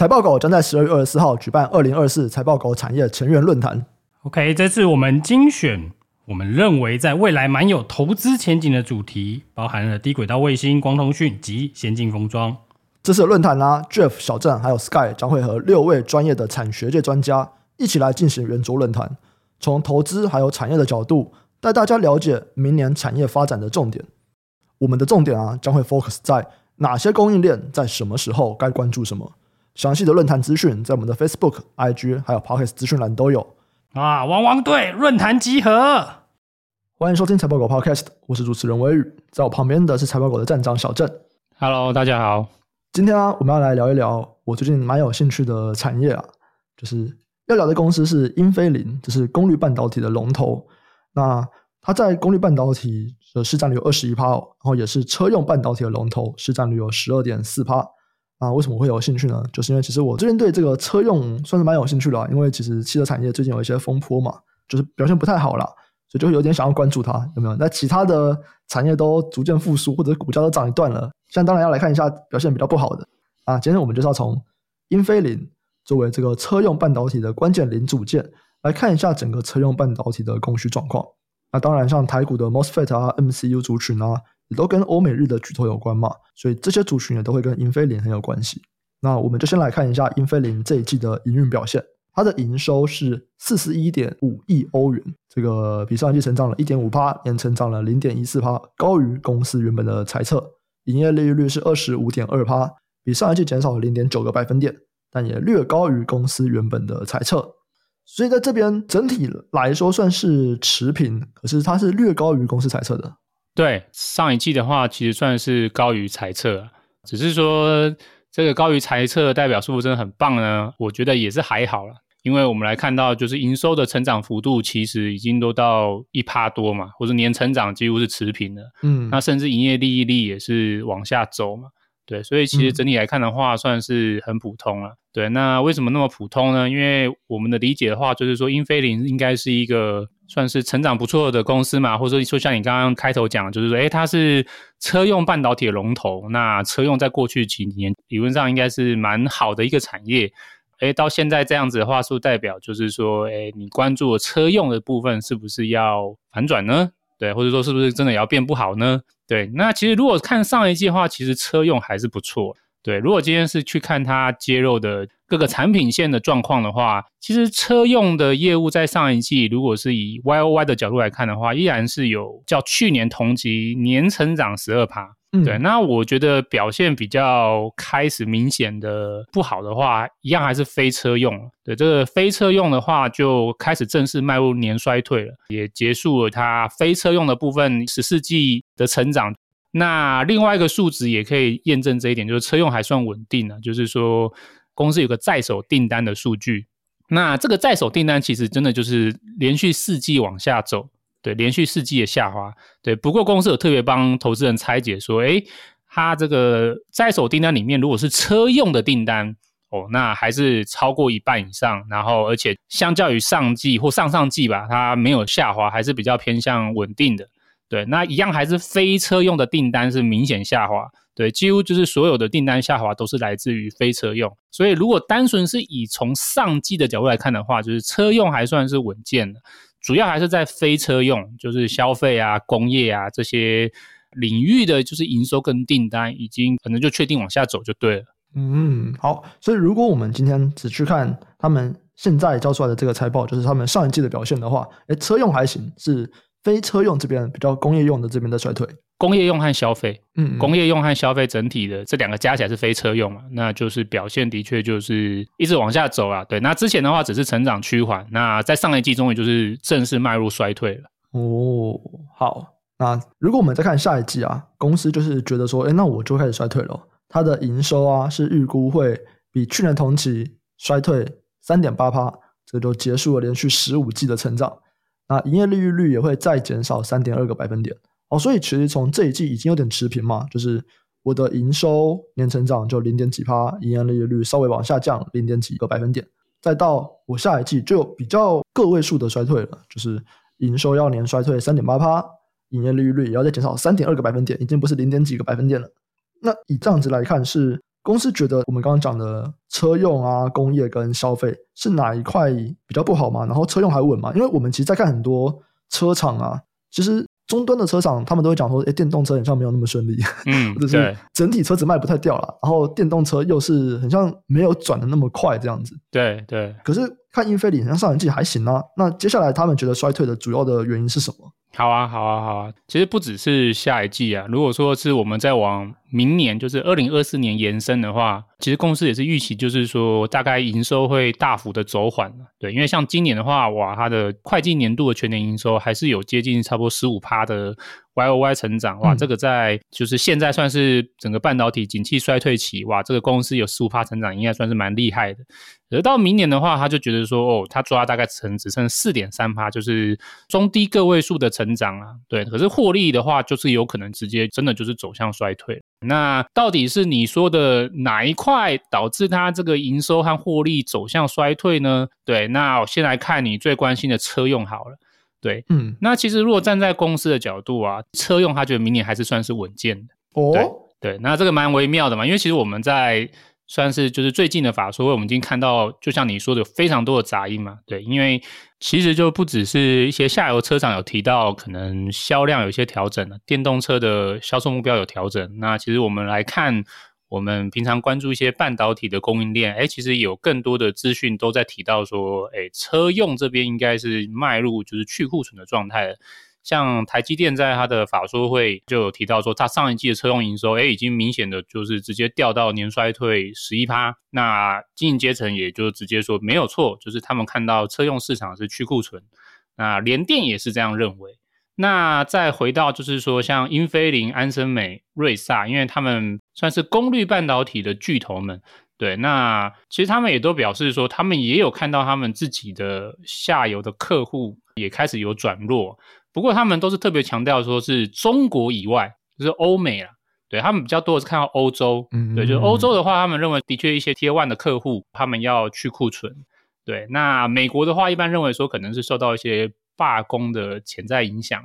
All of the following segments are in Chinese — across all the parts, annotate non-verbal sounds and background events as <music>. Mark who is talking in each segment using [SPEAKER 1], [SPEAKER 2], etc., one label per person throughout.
[SPEAKER 1] 财报狗将在十二月二十四号举办二零二四财报狗产业成员论坛。
[SPEAKER 2] OK，这次我们精选我们认为在未来蛮有投资前景的主题，包含了低轨道卫星、光通讯及先进封装。
[SPEAKER 1] 这次的论坛啦，Jeff、小郑还有 Sky 将会和六位专业的产学界专家一起来进行圆桌论坛，从投资还有产业的角度带大家了解明年产业发展的重点。我们的重点啊，将会 focus 在哪些供应链在什么时候该关注什么。详细的论坛资讯在我们的 Facebook、IG 还有 Podcast 资讯栏都有
[SPEAKER 2] 啊！汪汪队论坛集合，
[SPEAKER 1] 欢迎收听财报狗 Podcast，我是主持人威宇，在我旁边的是财报狗的站长小郑。
[SPEAKER 3] Hello，大家好。
[SPEAKER 1] 今天啊，我们要来聊一聊我最近蛮有兴趣的产业啊，就是要聊的公司是英飞凌，这是功率半导体的龙头。那它在功率半导体的市占率有二十一趴，然后也是车用半导体的龙头，市占率有十二点四趴。啊，为什么会有兴趣呢？就是因为其实我最近对这个车用算是蛮有兴趣的，因为其实汽车产业最近有一些风波嘛，就是表现不太好啦，所以就会有点想要关注它，有没有？那其他的产业都逐渐复苏，或者股价都涨一段了，现在当然要来看一下表现比较不好的啊。今天我们就是要从英飞凌作为这个车用半导体的关键零组件来看一下整个车用半导体的供需状况。那当然，像台股的 MOSFET 啊、MCU 族群啊。也都跟欧美日的巨头有关嘛，所以这些族群也都会跟英飞凌很有关系。那我们就先来看一下英飞凌这一季的营运表现，它的营收是四十一点五亿欧元，这个比上一季成长了一点五趴，年成长了零点一四趴，高于公司原本的财测。营业利润率是二十五点二趴，比上一季减少了零点九个百分点，但也略高于公司原本的财测。所以在这边整体来说算是持平，可是它是略高于公司财测的。
[SPEAKER 3] 对，上一季的话，其实算是高于财测，只是说这个高于财测代表数真的很棒呢。我觉得也是还好了，因为我们来看到，就是营收的成长幅度其实已经都到一趴多嘛，或者年成长几乎是持平的。嗯，那甚至营业利益率也是往下走嘛。对，所以其实整体来看的话，算是很普通了。嗯、对，那为什么那么普通呢？因为我们的理解的话，就是说英菲林应该是一个算是成长不错的公司嘛，或者说像你刚刚开头讲，就是说，诶，它是车用半导体的龙头。那车用在过去几年理论上应该是蛮好的一个产业。诶，到现在这样子的话，是代表就是说，诶，你关注的车用的部分是不是要反转呢？对，或者说是不是真的要变不好呢？对，那其实如果看上一季的话，其实车用还是不错。对，如果今天是去看它揭露的各个产品线的状况的话，其实车用的业务在上一季，如果是以 YOY 的角度来看的话，依然是有较去年同期年成长十二趴。嗯，对，那我觉得表现比较开始明显的不好的话，一样还是非车用。对，这个非车用的话，就开始正式迈入年衰退了，也结束了它非车用的部分十四季的成长。那另外一个数值也可以验证这一点，就是车用还算稳定呢，就是说公司有个在手订单的数据。那这个在手订单其实真的就是连续四季往下走。对，连续四季的下滑。对，不过公司有特别帮投资人拆解说，诶，它这个在手订单里面，如果是车用的订单，哦，那还是超过一半以上。然后，而且相较于上季或上上季吧，它没有下滑，还是比较偏向稳定的。对，那一样还是非车用的订单是明显下滑。对，几乎就是所有的订单下滑都是来自于非车用。所以，如果单纯是以从上季的角度来看的话，就是车用还算是稳健的。主要还是在非车用，就是消费啊、工业啊这些领域的，就是营收跟订单已经可能就确定往下走就对了。
[SPEAKER 1] 嗯，好，所以如果我们今天只去看他们现在交出来的这个财报，就是他们上一季的表现的话，诶，车用还行，是非车用这边比较工业用的这边的衰退。
[SPEAKER 3] 工业用和消费，嗯，工业用和消费整体的这两个加起来是非车用嘛，那就是表现的确就是一直往下走啊。对，那之前的话只是成长趋缓，那在上一季终于就是正式迈入衰退了。
[SPEAKER 1] 哦，好，那如果我们再看下一季啊，公司就是觉得说，哎，那我就开始衰退了。它的营收啊是预估会比去年同期衰退三点八趴，这就结束了连续十五季的成长。那营业利润率也会再减少三点二个百分点。哦，所以其实从这一季已经有点持平嘛，就是我的营收年成长就零点几趴，营业利润率稍微往下降零点几个百分点，再到我下一季就有比较个位数的衰退了，就是营收要年衰退三点八趴，营业利润率也要再减少三点二个百分点，已经不是零点几个百分点了。那以这样子来看，是公司觉得我们刚刚讲的车用啊、工业跟消费是哪一块比较不好吗？然后车用还稳吗？因为我们其实在看很多车厂啊，其实终端的车厂他们都会讲说，哎，电动车好像没有那么顺利，
[SPEAKER 3] 嗯，<laughs>
[SPEAKER 1] 或者是整体车子卖不太掉了，然后电动车又是很像没有转的那么快这样子。
[SPEAKER 3] 对对。
[SPEAKER 1] 可是看英飞凌，像上一季还行啊。那接下来他们觉得衰退的主要的原因是什么？
[SPEAKER 3] 好啊，好啊，好啊！其实不只是下一季啊，如果说是我们在往明年，就是二零二四年延伸的话，其实公司也是预期，就是说大概营收会大幅的走缓。对，因为像今年的话，哇，它的会计年度的全年营收还是有接近差不多十五趴的 Y O Y 成长，哇，这个在就是现在算是整个半导体景气衰退期，哇，这个公司有十五趴成长，应该算是蛮厉害的。而到明年的话，他就觉得说，哦，他抓大概成只剩四点三趴，就是中低个位数的成长啊。对，可是获利的话，就是有可能直接真的就是走向衰退。那到底是你说的哪一块导致它这个营收和获利走向衰退呢？对，那我先来看你最关心的车用好了。对，嗯，那其实如果站在公司的角度啊，车用他觉得明年还是算是稳健的。
[SPEAKER 1] 哦，
[SPEAKER 3] 对，对，那这个蛮微妙的嘛，因为其实我们在。算是就是最近的法说会，我们已经看到，就像你说的，非常多的杂音嘛。对，因为其实就不只是一些下游车厂有提到，可能销量有一些调整了，电动车的销售目标有调整。那其实我们来看，我们平常关注一些半导体的供应链，哎，其实有更多的资讯都在提到说，哎，车用这边应该是迈入就是去库存的状态。像台积电在它的法说会就有提到说，它上一季的车用营收，哎，已经明显的就是直接掉到年衰退十一趴。那经营阶层也就直接说没有错，就是他们看到车用市场是去库存。那联电也是这样认为。那再回到就是说，像英飞凌、安森美、瑞萨，因为他们算是功率半导体的巨头们，对，那其实他们也都表示说，他们也有看到他们自己的下游的客户也开始有转弱。不过他们都是特别强调说是中国以外，就是欧美啦，对，他们比较多的是看到欧洲，嗯，对，就是欧洲的话，他们认为的确一些 Tier 1的客户，他们要去库存，对，那美国的话，一般认为说可能是受到一些罢工的潜在影响。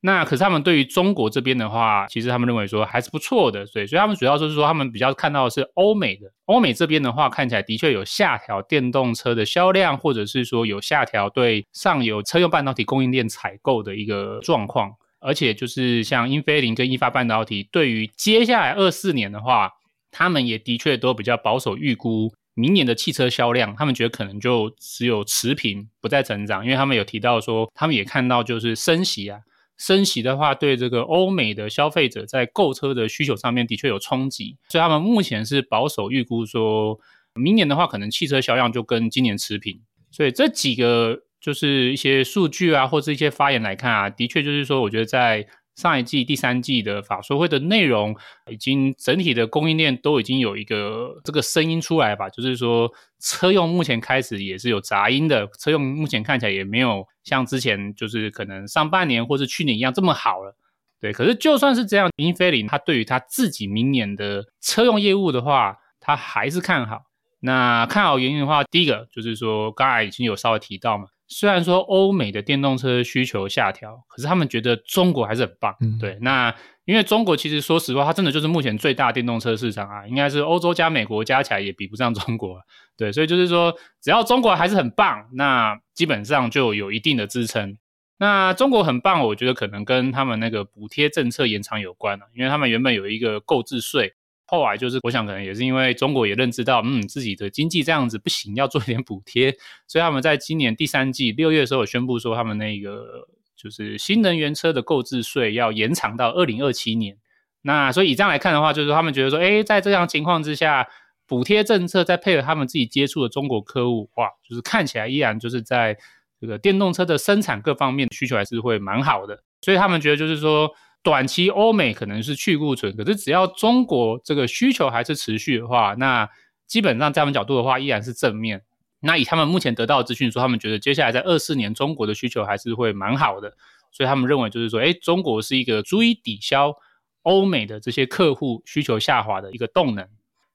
[SPEAKER 3] 那可是他们对于中国这边的话，其实他们认为说还是不错的，所以所以他们主要就是说他们比较看到的是欧美的，欧美这边的话看起来的确有下调电动车的销量，或者是说有下调对上游车用半导体供应链采购的一个状况，而且就是像英飞凌跟意法半导体对于接下来二四年的话，他们也的确都比较保守预估明年的汽车销量，他们觉得可能就只有持平，不再成长，因为他们有提到说他们也看到就是升息啊。升息的话，对这个欧美的消费者在购车的需求上面的确有冲击，所以他们目前是保守预估说，明年的话可能汽车销量就跟今年持平。所以这几个就是一些数据啊，或者一些发言来看啊，的确就是说，我觉得在。上一季、第三季的法说会的内容，已经整体的供应链都已经有一个这个声音出来吧，就是说车用目前开始也是有杂音的，车用目前看起来也没有像之前就是可能上半年或是去年一样这么好了。对，可是就算是这样，英飞凌他对于他自己明年的车用业务的话，他还是看好。那看好原因的话，第一个就是说刚才已经有稍微提到嘛。虽然说欧美的电动车需求下调，可是他们觉得中国还是很棒。嗯，对。那因为中国其实说实话，它真的就是目前最大电动车市场啊，应该是欧洲加美国加起来也比不上中国。对，所以就是说，只要中国还是很棒，那基本上就有一定的支撑。那中国很棒，我觉得可能跟他们那个补贴政策延长有关了，因为他们原本有一个购置税。后来就是，我想可能也是因为中国也认知到，嗯，自己的经济这样子不行，要做一点补贴，<laughs> 所以他们在今年第三季六月的时候宣布说，他们那个就是新能源车的购置税要延长到二零二七年。那所以以这样来看的话，就是他们觉得说，诶，在这样情况之下，补贴政策再配合他们自己接触的中国客户，哇，就是看起来依然就是在这个电动车的生产各方面需求还是会蛮好的，所以他们觉得就是说。短期欧美可能是去库存，可是只要中国这个需求还是持续的话，那基本上在他们角度的话依然是正面。那以他们目前得到的资讯说，他们觉得接下来在二四年中国的需求还是会蛮好的，所以他们认为就是说，诶，中国是一个足以抵消欧美的这些客户需求下滑的一个动能。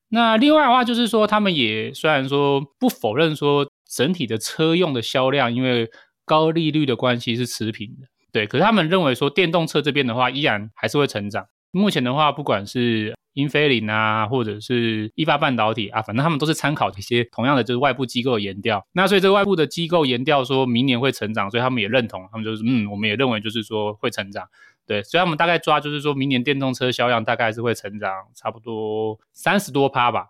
[SPEAKER 3] 那另外的话就是说，他们也虽然说不否认说整体的车用的销量因为高利率的关系是持平的。对，可是他们认为说电动车这边的话，依然还是会成长。目前的话，不管是英飞凌啊，或者是意法半导体啊，反正他们都是参考这些同样的就是外部机构的研调。那所以这个外部的机构研调说明年会成长，所以他们也认同，他们就是嗯，我们也认为就是说会成长。对，所以他们大概抓就是说明年电动车销量大概是会成长差不多三十多趴吧。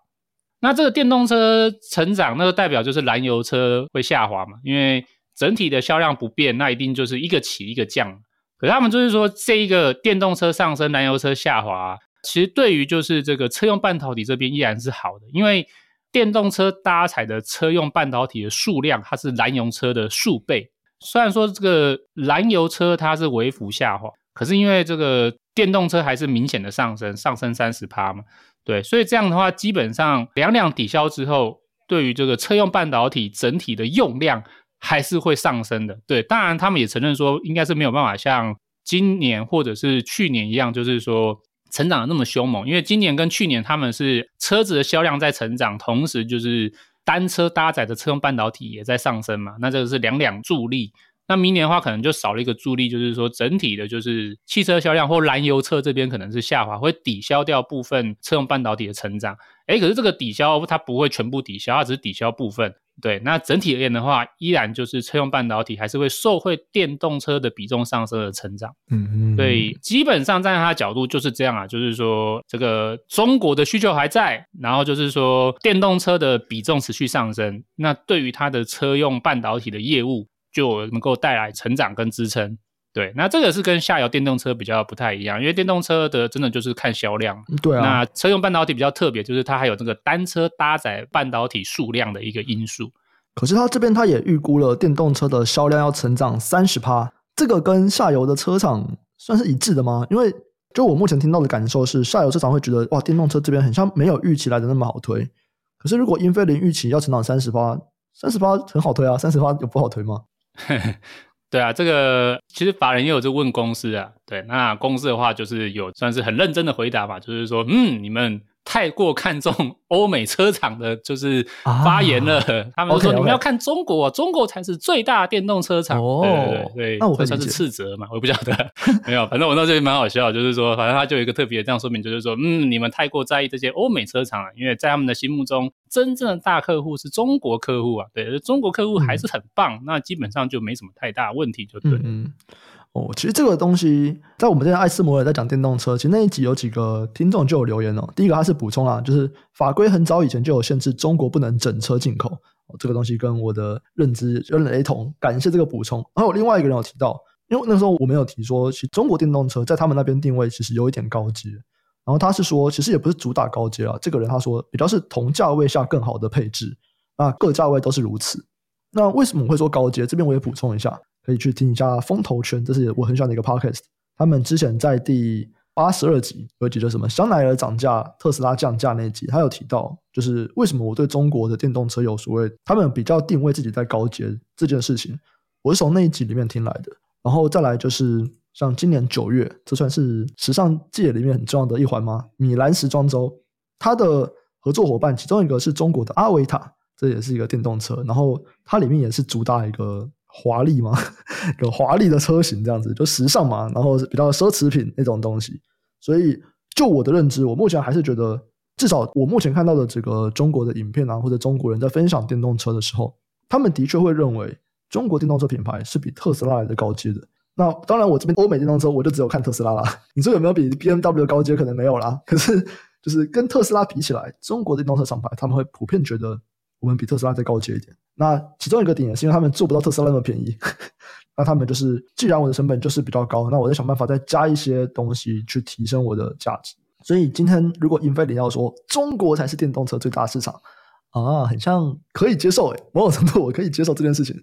[SPEAKER 3] 那这个电动车成长，那个代表就是燃油车会下滑嘛，因为整体的销量不变，那一定就是一个起一个降。可是他们就是说这一个电动车上升，燃油车下滑。其实对于就是这个车用半导体这边依然是好的，因为电动车搭载的车用半导体的数量，它是燃油车的数倍。虽然说这个燃油车它是微幅下滑，可是因为这个电动车还是明显的上升，上升三十趴嘛，对，所以这样的话，基本上两两抵消之后，对于这个车用半导体整体的用量还是会上升的。对，当然他们也承认说，应该是没有办法像今年或者是去年一样，就是说。成长的那么凶猛，因为今年跟去年他们是车子的销量在成长，同时就是单车搭载的车用半导体也在上升嘛，那这个是两两助力。那明年的话可能就少了一个助力，就是说整体的就是汽车销量或燃油车这边可能是下滑，会抵消掉部分车用半导体的成长。诶，可是这个抵消它不会全部抵消，它只是抵消部分。对，那整体而言的话，依然就是车用半导体还是会受惠电动车的比重上升而成长。嗯嗯，对，基本上站在他的角度就是这样啊，就是说这个中国的需求还在，然后就是说电动车的比重持续上升，那对于它的车用半导体的业务就能够带来成长跟支撑。对，那这个是跟下游电动车比较不太一样，因为电动车的真的就是看销量。
[SPEAKER 1] 对啊。
[SPEAKER 3] 那车用半导体比较特别，就是它还有这个单车搭载半导体数量的一个因素。
[SPEAKER 1] 可是它这边它也预估了电动车的销量要成长三十趴，这个跟下游的车厂算是一致的吗？因为就我目前听到的感受是，下游车厂会觉得哇，电动车这边很像没有预期来的那么好推。可是如果英飞凌预期要成长三十趴，三十趴很好推啊，三十趴有不好推吗？<laughs>
[SPEAKER 3] 对啊，这个其实法人也有在问公司啊。对，那公司的话就是有算是很认真的回答吧，就是说，嗯，你们太过看重欧美车厂的，就是发言了。啊、他们说.你们要看中国，中国才是最大电动车厂。哦，对对对，对
[SPEAKER 1] 那我
[SPEAKER 3] 算是斥责嘛，<laughs> 我也不晓得。<laughs> 没有，反正我那这边蛮好笑，就是说，反正他就有一个特别的这样说明，就是说，嗯，你们太过在意这些欧美车厂了，因为在他们的心目中，真正的大客户是中国客户啊。对，中国客户还是很棒，嗯、那基本上就没什么太大问题，就对。嗯。
[SPEAKER 1] 哦，其实这个东西在我们这边艾斯摩尔在讲电动车，其实那一集有几个听众就有留言哦。第一个他是补充啊，就是法规很早以前就有限制中国不能整车进口，哦，这个东西跟我的认知有点雷同，感谢这个补充。然后有另外一个人有提到，因为那时候我没有提说，其实中国电动车在他们那边定位其实有一点高阶。然后他是说，其实也不是主打高阶啊，这个人他说比较是同价位下更好的配置，那各价位都是如此。那为什么我会说高阶？这边我也补充一下。可以去听一下风投圈，这是我很喜欢的一个 podcast。他们之前在第八十二集有一集叫什么“香奈儿涨价，特斯拉降价”那一集，他有提到，就是为什么我对中国的电动车有所谓，他们比较定位自己在高阶这件事情，我是从那一集里面听来的。然后再来就是像今年九月，这算是时尚界里面很重要的一环吗？米兰时装周，它的合作伙伴其中一个是中国的阿维塔，这也是一个电动车，然后它里面也是主打一个。华丽吗？<laughs> 有华丽的车型这样子，就时尚嘛，然后是比较奢侈品那种东西。所以，就我的认知，我目前还是觉得，至少我目前看到的这个中国的影片啊，或者中国人在分享电动车的时候，他们的确会认为中国电动车品牌是比特斯拉来的高阶的。那当然，我这边欧美电动车我就只有看特斯拉啦。<laughs> 你说有没有比 BMW 高阶？可能没有啦。可是，就是跟特斯拉比起来，中国电动车厂牌他们会普遍觉得我们比特斯拉再高阶一点。那其中一个点也是因为他们做不到特斯拉那么便宜，<laughs> 那他们就是既然我的成本就是比较高，那我就想办法再加一些东西去提升我的价值。所以今天如果英飞凌要说中国才是电动车最大市场啊，很像可以接受诶，某种程度我可以接受这件事情。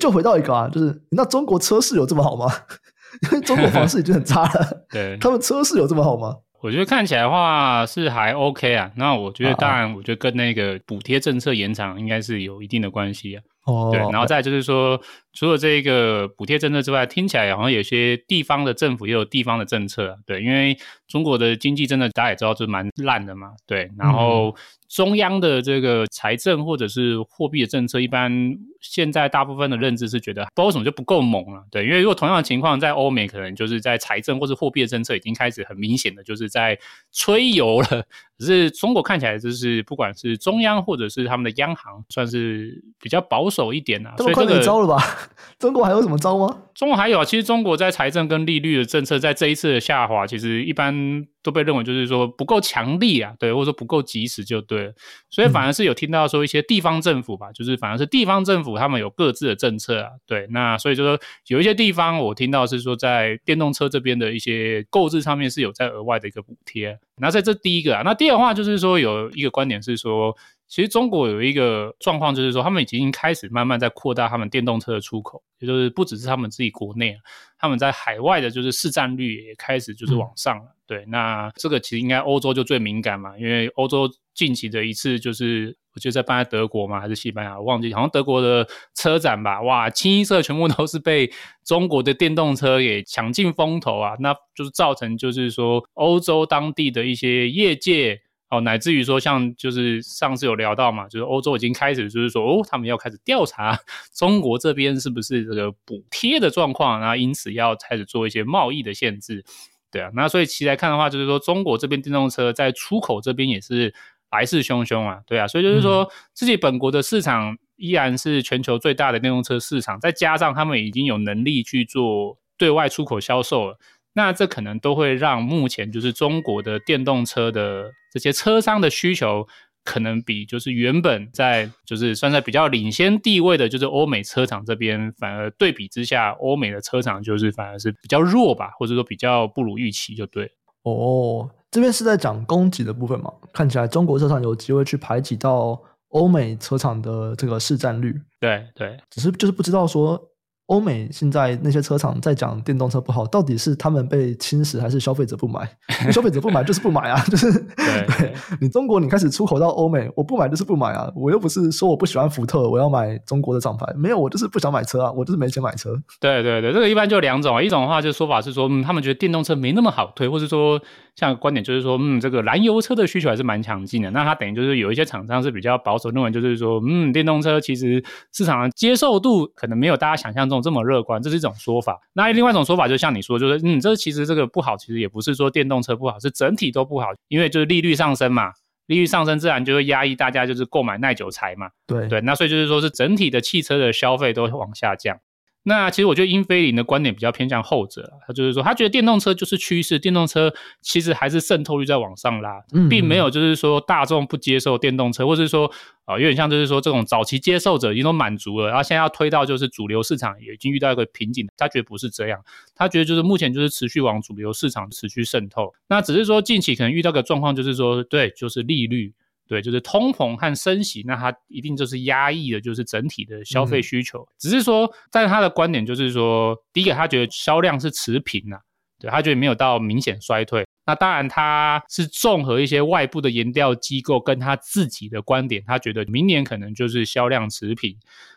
[SPEAKER 1] 就回到一个啊，就是那中国车市有这么好吗？<laughs> 因为中国房市已经很差了，
[SPEAKER 3] 对，<laughs>
[SPEAKER 1] 他们车市有这么好吗？
[SPEAKER 3] 我觉得看起来的话是还 OK 啊，那我觉得当然，我觉得跟那个补贴政策延长应该是有一定的关系啊。
[SPEAKER 1] 哦，
[SPEAKER 3] 对，然后再就是说，除了这个补贴政策之外，听起来好像有些地方的政府也有地方的政策，对，因为中国的经济真的大家也知道就蛮烂的嘛，对，然后。嗯中央的这个财政或者是货币的政策，一般现在大部分的认知是觉得，不知道为什么就不够猛了，对，因为如果同样的情况在欧美，可能就是在财政或者货币的政策已经开始很明显的就是在吹油了。只是中国看起来就是不管是中央或者是他们的央行，算是比较保守一点啊。
[SPEAKER 1] 这么快没招了吧？<laughs> 中国还有什么招吗？
[SPEAKER 3] 中国还有啊，其实中国在财政跟利率的政策，在这一次的下滑，其实一般都被认为就是说不够强力啊，对，或者说不够及时就对了。所以反而是有听到说一些地方政府吧，嗯、就是反而是地方政府他们有各自的政策啊，对。那所以就说有一些地方我听到是说在电动车这边的一些购置上面是有在额外的一个补贴。那在这第一个啊，那第二的话就是说有一个观点是说。其实中国有一个状况，就是说他们已经开始慢慢在扩大他们电动车的出口，也就是不只是他们自己国内，他们在海外的就是市占率也开始就是往上了。嗯、对，那这个其实应该欧洲就最敏感嘛，因为欧洲近期的一次就是我记得在办在德国嘛，还是西班牙，我忘记，好像德国的车展吧，哇，清一色全部都是被中国的电动车给抢尽风头啊，那就是造成就是说欧洲当地的一些业界。哦，乃至于说，像就是上次有聊到嘛，就是欧洲已经开始就是说，哦，他们要开始调查中国这边是不是这个补贴的状况，然后因此要开始做一些贸易的限制，对啊，那所以其实来看的话，就是说中国这边电动车在出口这边也是来势汹汹啊，对啊，所以就是说自己本国的市场依然是全球最大的电动车市场，再加上他们已经有能力去做对外出口销售了。那这可能都会让目前就是中国的电动车的这些车商的需求，可能比就是原本在就是算在比较领先地位的，就是欧美车厂这边，反而对比之下，欧美的车厂就是反而是比较弱吧，或者说比较不如预期，就对。
[SPEAKER 1] 哦，这边是在讲供给的部分嘛？看起来中国车厂有机会去排挤到欧美车厂的这个市占率。
[SPEAKER 3] 对对，
[SPEAKER 1] 只是就是不知道说。欧美现在那些车厂在讲电动车不好，到底是他们被侵蚀，还是消费者不买？<laughs> 消费者不买就是不买啊，<laughs> 就是对，对你中国你开始出口到欧美，我不买就是不买啊，我又不是说我不喜欢福特，我要买中国的厂牌，没有，我就是不想买车啊，我就是没钱买车。
[SPEAKER 3] 对对对，这个一般就两种啊，一种的话就是说法是说，嗯，他们觉得电动车没那么好推，或是说像观点就是说，嗯，这个燃油车的需求还是蛮强劲的，那它等于就是有一些厂商是比较保守，认为就是说，嗯，电动车其实市场的接受度可能没有大家想象中。这么乐观，这是一种说法。那另外一种说法，就像你说，就是嗯，这其实这个不好，其实也不是说电动车不好，是整体都不好，因为就是利率上升嘛，利率上升自然就会压抑大家就是购买耐久财嘛。
[SPEAKER 1] 对
[SPEAKER 3] 对，那所以就是说是整体的汽车的消费都往下降。那其实我觉得英飞凌的观点比较偏向后者，他就是说他觉得电动车就是趋势，电动车其实还是渗透率在往上拉，并没有就是说大众不接受电动车，或是说啊、呃、有点像就是说这种早期接受者已经都满足了，然后现在要推到就是主流市场也已经遇到一个瓶颈，他觉得不是这样，他觉得就是目前就是持续往主流市场持续渗透，那只是说近期可能遇到个状况就是说对，就是利率。对，就是通膨和升息，那它一定就是压抑的，就是整体的消费需求。嗯、只是说，在他的观点就是说，第一个他觉得销量是持平啊，对，他觉得没有到明显衰退。那当然他是综合一些外部的研调机构跟他自己的观点，他觉得明年可能就是销量持平。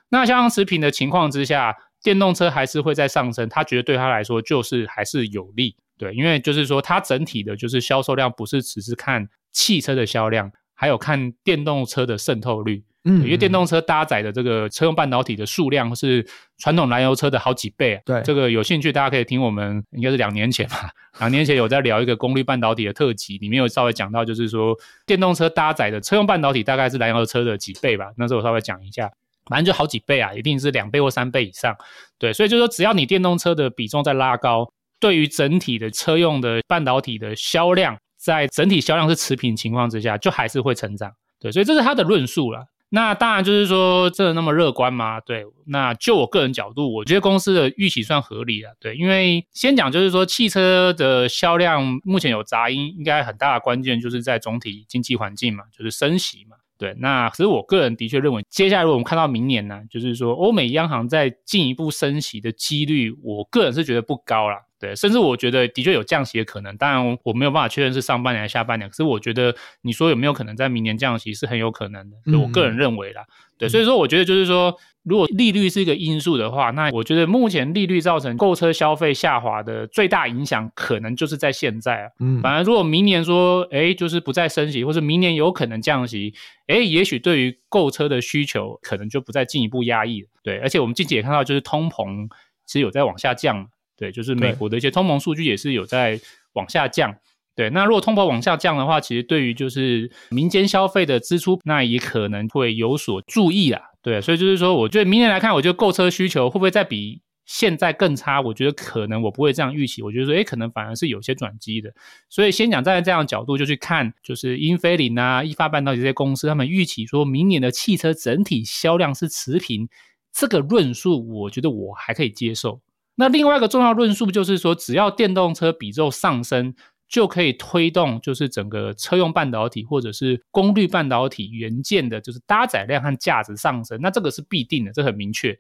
[SPEAKER 3] 那销量持平的情况之下，电动车还是会再上升，他觉得对他来说就是还是有利。对，因为就是说，它整体的就是销售量不是只是看汽车的销量。还有看电动车的渗透率，嗯，因为电动车搭载的这个车用半导体的数量是传统燃油车的好几倍啊。
[SPEAKER 1] 对，
[SPEAKER 3] 这个有兴趣大家可以听我们应该是两年前吧，两年前有在聊一个功率半导体的特辑，里面有稍微讲到，就是说电动车搭载的车用半导体大概是燃油车的几倍吧。那时候我稍微讲一下，反正就好几倍啊，一定是两倍或三倍以上。对，所以就是说只要你电动车的比重在拉高，对于整体的车用的半导体的销量。在整体销量是持平情况之下，就还是会成长，对，所以这是他的论述了。那当然就是说，真的那么乐观吗？对，那就我个人角度，我觉得公司的预期算合理了，对，因为先讲就是说，汽车的销量目前有杂音，应该很大的关键就是在总体经济环境嘛，就是升息嘛，对。那其实我个人的确认为，接下来如果我们看到明年呢，就是说欧美央行在进一步升息的几率，我个人是觉得不高啦。对，甚至我觉得的确有降息的可能，当然我没有办法确认是上半年还是下半年。可是我觉得你说有没有可能在明年降息是很有可能的，我个人认为啦。嗯、对，所以说我觉得就是说，如果利率是一个因素的话，那我觉得目前利率造成购车消费下滑的最大影响，可能就是在现在啊。嗯，反而如果明年说，哎，就是不再升息，或者明年有可能降息，哎，也许对于购车的需求可能就不再进一步压抑了。对，而且我们近期也看到，就是通膨其实有在往下降。对，就是美国的一些通膨数据也是有在往下降。对，那如果通膨往下降的话，其实对于就是民间消费的支出，那也可能会有所注意啦。对，所以就是说，我觉得明年来看，我觉得购车需求会不会再比现在更差？我觉得可能我不会这样预期。我觉得说，诶，可能反而是有些转机的。所以先讲站在这样的角度，就去看就是英菲林啊、意法半导体这些公司，他们预期说明年的汽车整体销量是持平，这个论述，我觉得我还可以接受。那另外一个重要论述就是说，只要电动车比重上升，就可以推动就是整个车用半导体或者是功率半导体元件的，就是搭载量和价值上升。那这个是必定的，这很明确。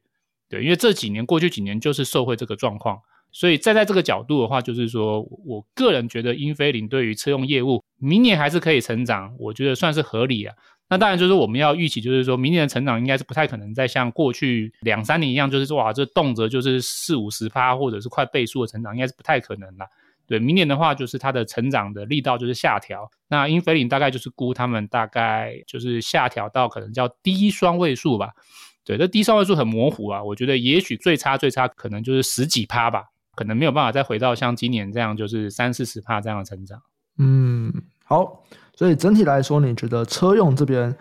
[SPEAKER 3] 对，因为这几年过去几年就是受惠这个状况，所以站在这个角度的话，就是说我个人觉得英飞凌对于车用业务明年还是可以成长，我觉得算是合理啊。那当然就是我们要预期，就是说明年的成长应该是不太可能再像过去两三年一样，就是说哇，这动辄就是四五十趴或者是快倍数的成长，应该是不太可能了。对，明年的话，就是它的成长的力道就是下调。那英菲林大概就是估他们大概就是下调到可能叫低双位数吧。对，这低双位数很模糊啊，我觉得也许最差最差可能就是十几趴吧，可能没有办法再回到像今年这样就是三四十趴这样的成长。
[SPEAKER 1] 嗯，好。所以整体来说，你觉得车用这边，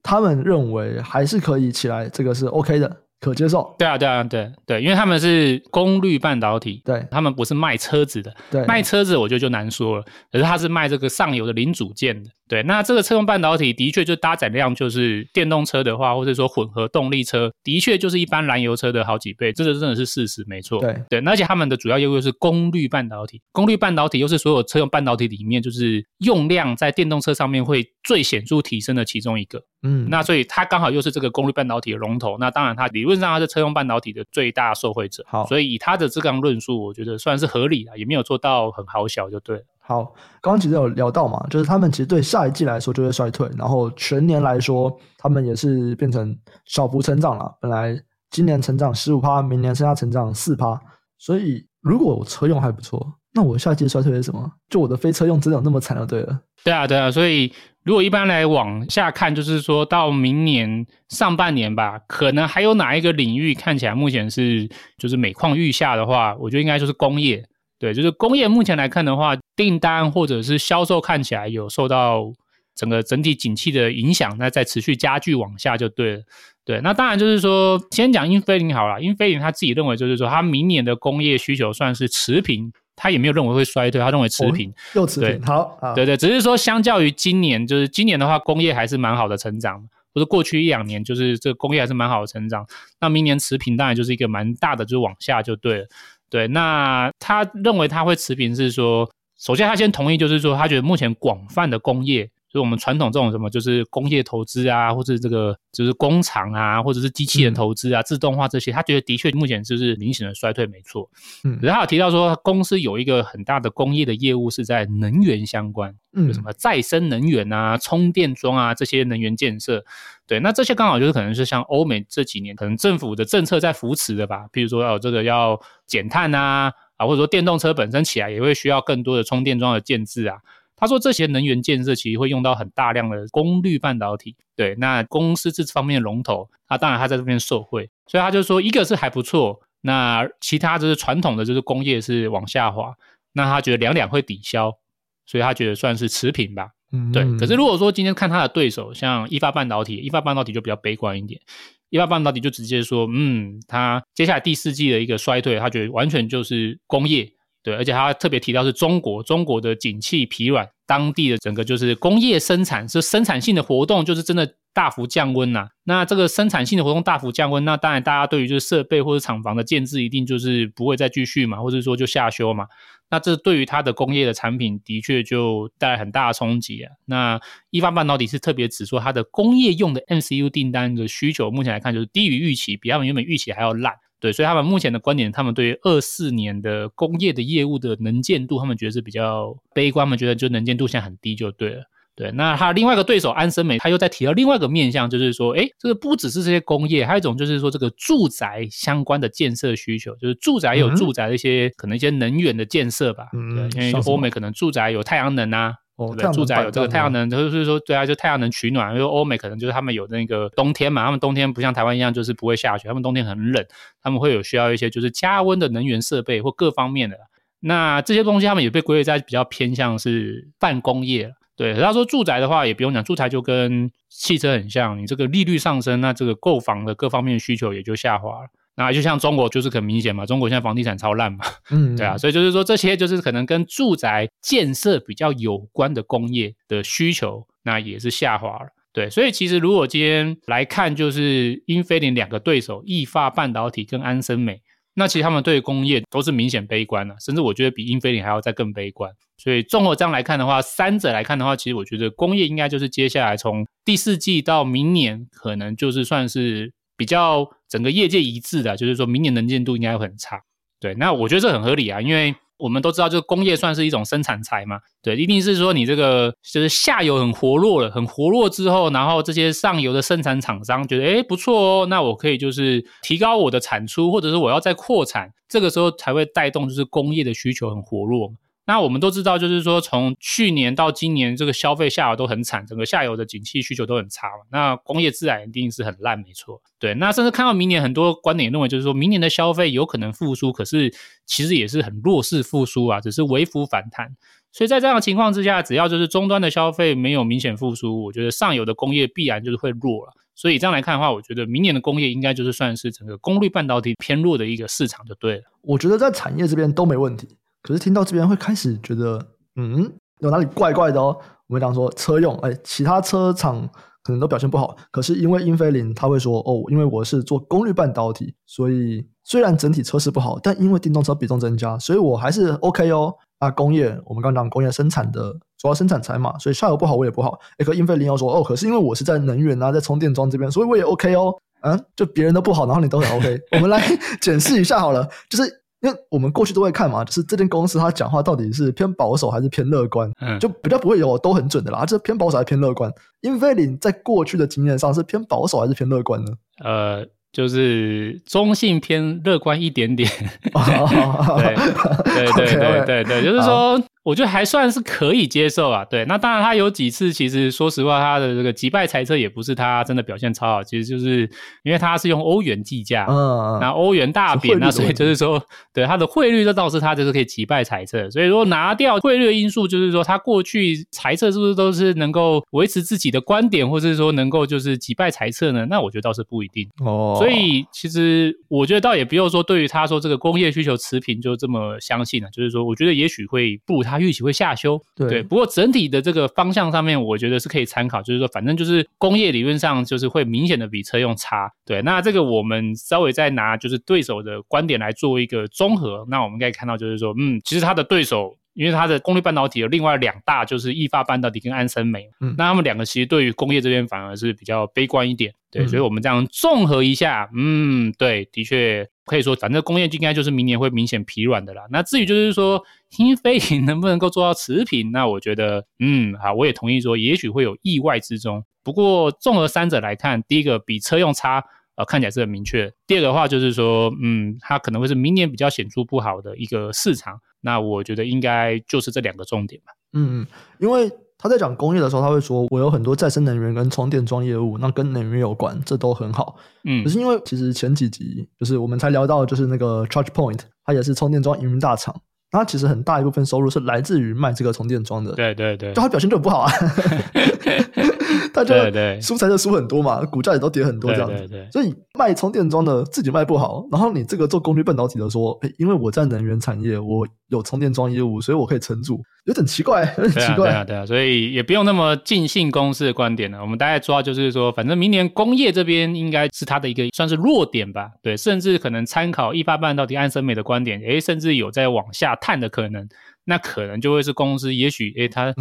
[SPEAKER 1] 他们认为还是可以起来，这个是 OK 的。可接受，
[SPEAKER 3] 对啊，对啊，对对，因为他们是功率半导体，
[SPEAKER 1] 对，
[SPEAKER 3] 他们不是卖车子的，
[SPEAKER 1] 对，
[SPEAKER 3] 卖车子我觉得就难说了，可是他是卖这个上游的零组件的，对，那这个车用半导体的确就搭载量就是电动车的话，或者说混合动力车，的确就是一般燃油车的好几倍，这个真的是事实，没错，
[SPEAKER 1] 对。对，
[SPEAKER 3] 而且他们的主要业务是功率半导体，功率半导体又是所有车用半导体里面就是用量在电动车上面会最显著提升的其中一个，嗯，那所以它刚好又是这个功率半导体的龙头，那当然它理论上它是车用半导体的最大受惠者，
[SPEAKER 1] 好，
[SPEAKER 3] 所以以它的这样论述，我觉得算是合理的，也没有做到很好小就对了。
[SPEAKER 1] 好，刚刚其实有聊到嘛，就是他们其实对下一季来说就会衰退，然后全年来说，他们也是变成小幅成长了。本来今年成长十五趴，明年剩下成长四趴，所以如果我车用还不错，那我下一季衰退是什么？就我的非车用真的有那么惨就对了。
[SPEAKER 3] 对啊，对啊，所以。如果一般来往下看，就是说到明年上半年吧，可能还有哪一个领域看起来目前是就是每况愈下的话，我觉得应该就是工业。对，就是工业目前来看的话，订单或者是销售看起来有受到整个整体景气的影响，那在持续加剧往下就对了。对，那当然就是说，先讲英飞凌好了，英飞凌他自己认为就是说，他明年的工业需求算是持平。他也没有认为会衰退，他认为持平，
[SPEAKER 1] 哦、又持平。
[SPEAKER 3] 对
[SPEAKER 1] 好，
[SPEAKER 3] 对对，只是说相较于今年，就是今年的话，工业还是蛮好的成长，或者过去一两年，就是这个工业还是蛮好的成长。那明年持平，当然就是一个蛮大的，就是往下就对了。对，那他认为他会持平是说，首先他先同意，就是说他觉得目前广泛的工业。就我们传统这种什么，就是工业投资啊，或者这个就是工厂啊，或者是机器人投资啊，嗯、自动化这些，他觉得的确目前就是明显的衰退，没错。嗯，然后他有提到说，公司有一个很大的工业的业务是在能源相关，嗯，有什么再生能源啊、充电桩啊这些能源建设。对，那这些刚好就是可能是像欧美这几年可能政府的政策在扶持的吧，比如说要这个要减碳啊，啊，或者说电动车本身起来也会需要更多的充电桩的建置啊。他说：“这些能源建设其实会用到很大量的功率半导体，对，那公司这方面的龙头，那当然他在这边受惠，所以他就说，一个是还不错，那其他就是传统的就是工业是往下滑，那他觉得两两会抵消，所以他觉得算是持平吧，嗯，对。可是如果说今天看他的对手，像意法半导体，意法半导体就比较悲观一点，一发半导体就直接说，嗯，他接下来第四季的一个衰退，他觉得完全就是工业。”对，而且他特别提到是中国，中国的景气疲软，当地的整个就是工业生产，是生产性的活动，就是真的大幅降温呐、啊。那这个生产性的活动大幅降温，那当然大家对于就是设备或者厂房的建置，一定就是不会再继续嘛，或者说就下修嘛。那这对于它的工业的产品，的确就带来很大的冲击啊。那一方半导体是特别指说，它的工业用的 MCU 订单的需求，目前来看就是低于预期，比他们原本预期还要烂。对，所以他们目前的观点，他们对于二四年的工业的业务的能见度，他们觉得是比较悲观，他们觉得就能见度现在很低就对了。对，那他另外一个对手安森美，他又在提到另外一个面向，就是说，诶，这个不只是这些工业，还有一种就是说这个住宅相关的建设需求，就是住宅有住宅的一些、嗯、可能一些能源的建设吧。嗯，对，因为欧美可能住宅有太阳能啊，哦、对，住宅有这个太阳能，就是说对啊，就太阳能取暖。因为欧美可能就是他们有那个冬天嘛，他们冬天不像台湾一样就是不会下雪，他们冬天很冷，他们会有需要一些就是加温的能源设备或各方面的。那这些东西他们也被归类在比较偏向是半工业。对，他说住宅的话也不用讲，住宅就跟汽车很像，你这个利率上升，那这个购房的各方面需求也就下滑了。那就像中国就是很明显嘛，中国现在房地产超烂嘛，嗯，<laughs> 对啊，所以就是说这些就是可能跟住宅建设比较有关的工业的需求，那也是下滑了。对，所以其实如果今天来看，就是英飞凌两个对手，意法半导体跟安森美。那其实他们对工业都是明显悲观的，甚至我觉得比英飞凌还要再更悲观。所以综合这样来看的话，三者来看的话，其实我觉得工业应该就是接下来从第四季到明年，可能就是算是比较整个业界一致的，就是说明年能见度应该会很差。对，那我觉得这很合理啊，因为。我们都知道，这个工业算是一种生产财嘛，对，一定是说你这个就是下游很活络了，很活络之后，然后这些上游的生产厂商觉得，诶，不错哦，那我可以就是提高我的产出，或者是我要再扩产，这个时候才会带动就是工业的需求很活络。那我们都知道，就是说从去年到今年，这个消费下游都很惨，整个下游的景气需求都很差嘛。那工业自然一定是很烂，没错。对，那甚至看到明年很多观点认为，就是说明年的消费有可能复苏，可是其实也是很弱势复苏啊，只是微幅反弹。所以在这样的情况之下，只要就是终端的消费没有明显复苏，我觉得上游的工业必然就是会弱了。所以这样来看的话，我觉得明年的工业应该就是算是整个功率半导体偏弱的一个市场就对了。
[SPEAKER 1] 我觉得在产业这边都没问题。可是听到这边会开始觉得，嗯，有哪里怪怪的哦。我们讲说车用，哎，其他车厂可能都表现不好，可是因为英飞凌他会说，哦，因为我是做功率半导体，所以虽然整体车市不好，但因为电动车比重增加，所以我还是 OK 哦。啊，工业我们刚讲工业生产的主要生产材嘛，所以下游不好我也不好。哎，可英飞凌要说，哦，可是因为我是在能源啊，在充电桩这边，所以我也 OK 哦。啊，就别人都不好，然后你都很 OK。我们来 <laughs> 检视一下好了，就是。因为我们过去都会看嘛，就是这间公司它讲话到底是偏保守还是偏乐观，嗯，就比较不会有都很准的啦。这偏保守还是偏乐观？英飞凌在过去的经验上是偏保守还是偏乐观呢？
[SPEAKER 3] 呃。就是中性偏乐观一点点，<laughs> 对对对对对对，<laughs> 就是说，我觉得还算是可以接受啊。对，那当然他有几次，其实说实话，他的这个击败财测也不是他真的表现超好，其实就是因为他是用欧元计价，嗯，那欧元大贬，那所以就是说，对他的汇率这倒是他就是可以击败财测。所以如果拿掉汇率的因素，就是说他过去财测是不是都是能够维持自己的观点，或者是说能够就是击败财测呢？那我觉得倒是不一定哦。所以其实我觉得倒也不用说，对于他说这个工业需求持平就这么相信了。就是说，我觉得也许会不如他预期会下修。对，对，不过整体的这个方向上面，我觉得是可以参考。就是说，反正就是工业理论上就是会明显的比车用差。对，那这个我们稍微再拿就是对手的观点来做一个综合，那我们可以看到就是说，嗯，其实它的对手。因为它的功率半导体有另外两大，就是意法半导体跟安森美，嗯，那他们两个其实对于工业这边反而是比较悲观一点，对，嗯、所以我们这样综合一下，嗯，对，的确可以说，反正工业应该就是明年会明显疲软的啦。那至于就是说新飞凌能不能够做到持平，那我觉得，嗯，好，我也同意说，也许会有意外之中。不过综合三者来看，第一个比车用差，呃，看起来是很明确；第二个的话就是说，嗯，它可能会是明年比较显著不好的一个市场。那我觉得应该就是这两个重点吧。
[SPEAKER 1] 嗯嗯，因为他在讲工业的时候，他会说我有很多再生能源跟充电桩业务，那跟能源有关，这都很好。嗯，可是因为其实前几集就是我们才聊到，就是那个 ChargePoint，它也是充电桩营运大厂。它其实很大一部分收入是来自于卖这个充电桩的，
[SPEAKER 3] 对对对，
[SPEAKER 1] 就它表现就很不好啊，<laughs> <laughs> <laughs> 它就蔬菜就输很多嘛，股价也都跌很多这样子，对对对，所以卖充电桩的自己卖不好，然后你这个做功率半导体的说，诶，因为我在能源产业，我有充电桩业务，所以我可以撑住。有点奇怪，有点奇怪。对啊，对啊，对啊，所以也不用那么尽信公司的观点了。我们大概主要就是说，反正明年工业这边应该是它的一个算是弱点吧。对，甚至可能参考一发半导体安森美的观点，诶，甚至有在往下探的可能。那可能就会是公司也许诶，它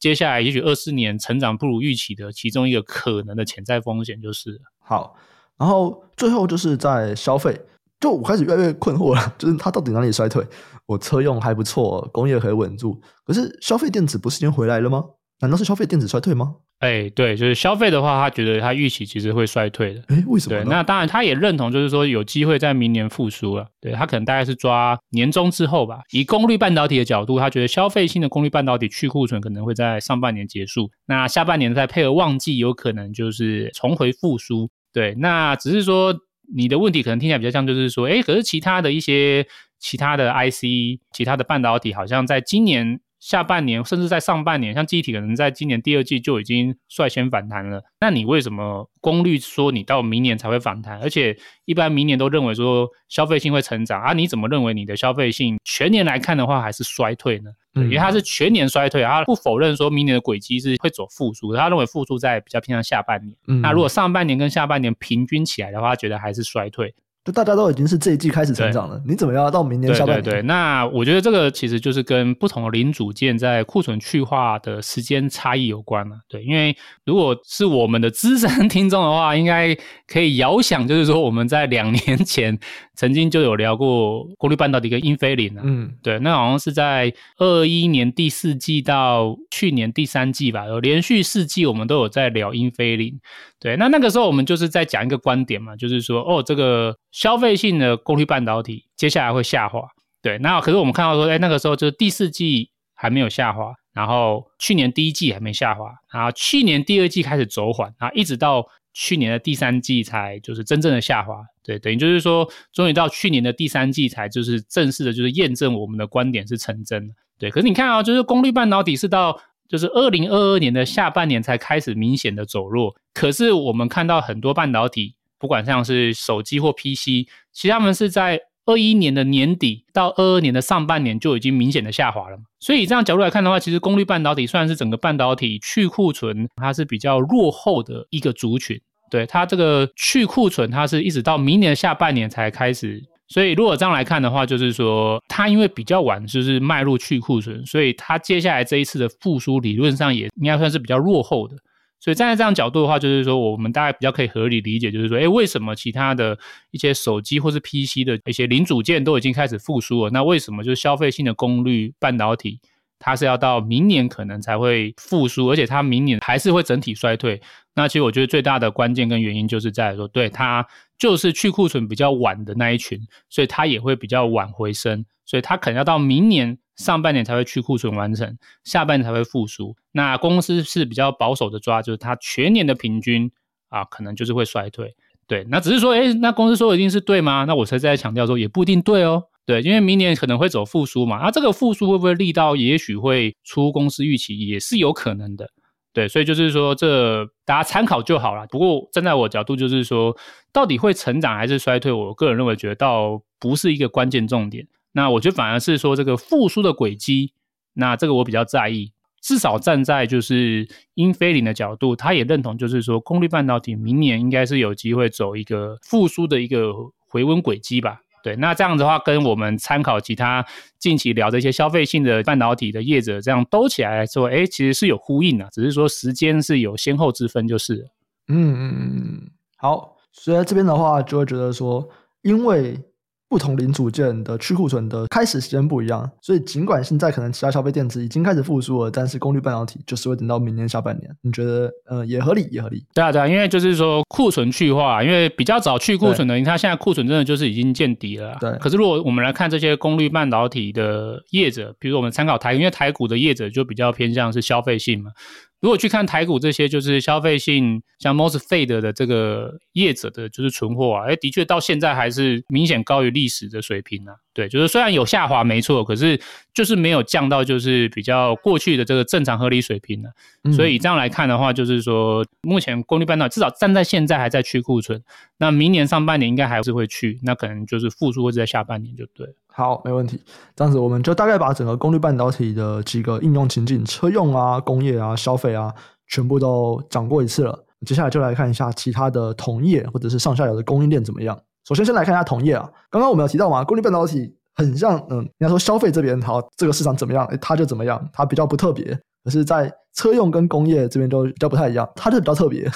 [SPEAKER 1] 接下来也许二四年成长不如预期的其中一个可能的潜在风险就是。好，然后最后就是在消费。就我开始越来越困惑了，就是它到底哪里衰退？我车用还不错，工业很稳住，可是消费电子不是已经回来了吗？难道是消费电子衰退吗？
[SPEAKER 3] 哎，对，就是消费的话，他觉得他预期其实会衰退的。
[SPEAKER 1] 哎，为什么？
[SPEAKER 3] 对，那当然他也认同，就是说有机会在明年复苏了。对，他可能大概是抓年中之后吧。以功率半导体的角度，他觉得消费性的功率半导体去库存可能会在上半年结束，那下半年再配合旺季，有可能就是重回复苏。对，那只是说你的问题可能听起来比较像，就是说，哎，可是其他的一些其他的 IC、其他的半导体，好像在今年。下半年甚至在上半年，像记忆体可能在今年第二季就已经率先反弹了。那你为什么功率说你到明年才会反弹？而且一般明年都认为说消费性会成长啊？你怎么认为你的消费性全年来看的话还是衰退呢？嗯，因为它是全年衰退，他不否认说明年的轨迹是会走复苏，他认为复苏在比较偏向下半年。嗯，那如果上半年跟下半年平均起来的话，他觉得还是衰退。
[SPEAKER 1] 就大家都已经是这一季开始成长了，你怎么要到明年下半年？
[SPEAKER 3] 对对对，那我觉得这个其实就是跟不同的零组件在库存去化的时间差异有关了。对，因为如果是我们的资深听众的话，应该可以遥想，就是说我们在两年前曾经就有聊过功率半导体跟英飞凌了。嗯，对，那好像是在二一年第四季到去年第三季吧，有连续四季我们都有在聊英飞凌。对，那那个时候我们就是在讲一个观点嘛，就是说，哦，这个消费性的功率半导体接下来会下滑。对，那可是我们看到说，哎，那个时候就是第四季还没有下滑，然后去年第一季还没下滑，然后去年第二季开始走缓，然后一直到去年的第三季才就是真正的下滑。对，等于就是说，终于到去年的第三季才就是正式的，就是验证我们的观点是成真的。对，可是你看啊，就是功率半导体是到。就是二零二二年的下半年才开始明显的走弱，可是我们看到很多半导体，不管像是手机或 PC，其实他们是在二一年的年底到二二年的上半年就已经明显的下滑了。所以以这样角度来看的话，其实功率半导体算是整个半导体去库存，它是比较落后的一个族群。对，它这个去库存，它是一直到明年的下半年才开始。所以，如果这样来看的话，就是说，它因为比较晚，就是迈入去库存，所以它接下来这一次的复苏，理论上也应该算是比较落后的。所以站在这样角度的话，就是说，我们大概比较可以合理理解，就是说，诶，为什么其他的一些手机或是 PC 的一些零组件都已经开始复苏了，那为什么就是消费性的功率半导体，它是要到明年可能才会复苏，而且它明年还是会整体衰退？那其实我觉得最大的关键跟原因就是在说，对它。就是去库存比较晚的那一群，所以它也会比较晚回升，所以它可能要到明年上半年才会去库存完成，下半年才会复苏。那公司是比较保守的抓，就是它全年的平均啊，可能就是会衰退。对，那只是说，诶，那公司说一定是对吗？那我才在强调说，也不一定对哦。对，因为明年可能会走复苏嘛，那这个复苏会不会力道，也许会出公司预期，也是有可能的。对，所以就是说，这大家参考就好了。不过站在我角度，就是说，到底会成长还是衰退，我个人认为觉得倒不是一个关键重点。那我觉得反而是说这个复苏的轨迹，那这个我比较在意。至少站在就是英飞凌的角度，他也认同，就是说功率半导体明年应该是有机会走一个复苏的一个回温轨迹吧。对，那这样子的话，跟我们参考其他近期聊的一些消费性的半导体的业者，这样兜起来来说，哎，其实是有呼应的，只是说时间是有先后之分，就是。
[SPEAKER 1] 嗯嗯嗯，好，所以这边的话，就会觉得说，因为。不同零组件的去库存的开始时间不一样，所以尽管现在可能其他消费电子已经开始复苏了，但是功率半导体就是会等到明年下半年。你觉得，呃，也合理，也合理。
[SPEAKER 3] 对啊，对啊，因为就是说库存去化，因为比较早去库存的，你看现在库存真的就是已经见底了。
[SPEAKER 1] 对。
[SPEAKER 3] 可是如果我们来看这些功率半导体的业者，比如我们参考台，因为台股的业者就比较偏向是消费性嘛。如果去看台股这些就是消费性像 most fed 的这个业者的，就是存货啊，哎，的确到现在还是明显高于历史的水平啊。对，就是虽然有下滑没错，可是就是没有降到就是比较过去的这个正常合理水平了。嗯。所以这样来看的话，就是说目前功率半导体至少站在现在还在去库存，那明年上半年应该还是会去，那可能就是复苏会在下半年就对。
[SPEAKER 1] 好，没问题。这样子，我们就大概把整个功率半导体的几个应用情景，车用啊、工业啊、消费啊，全部都讲过一次了。接下来就来看一下其他的同业或者是上下游的供应链怎么样。首先，先来看一下同业啊。刚刚我们有提到嘛，功率半导体很像，嗯，人家说消费这边好，这个市场怎么样，诶，它就怎么样，它比较不特别。可是，在车用跟工业这边就比较不太一样，它就比较特别。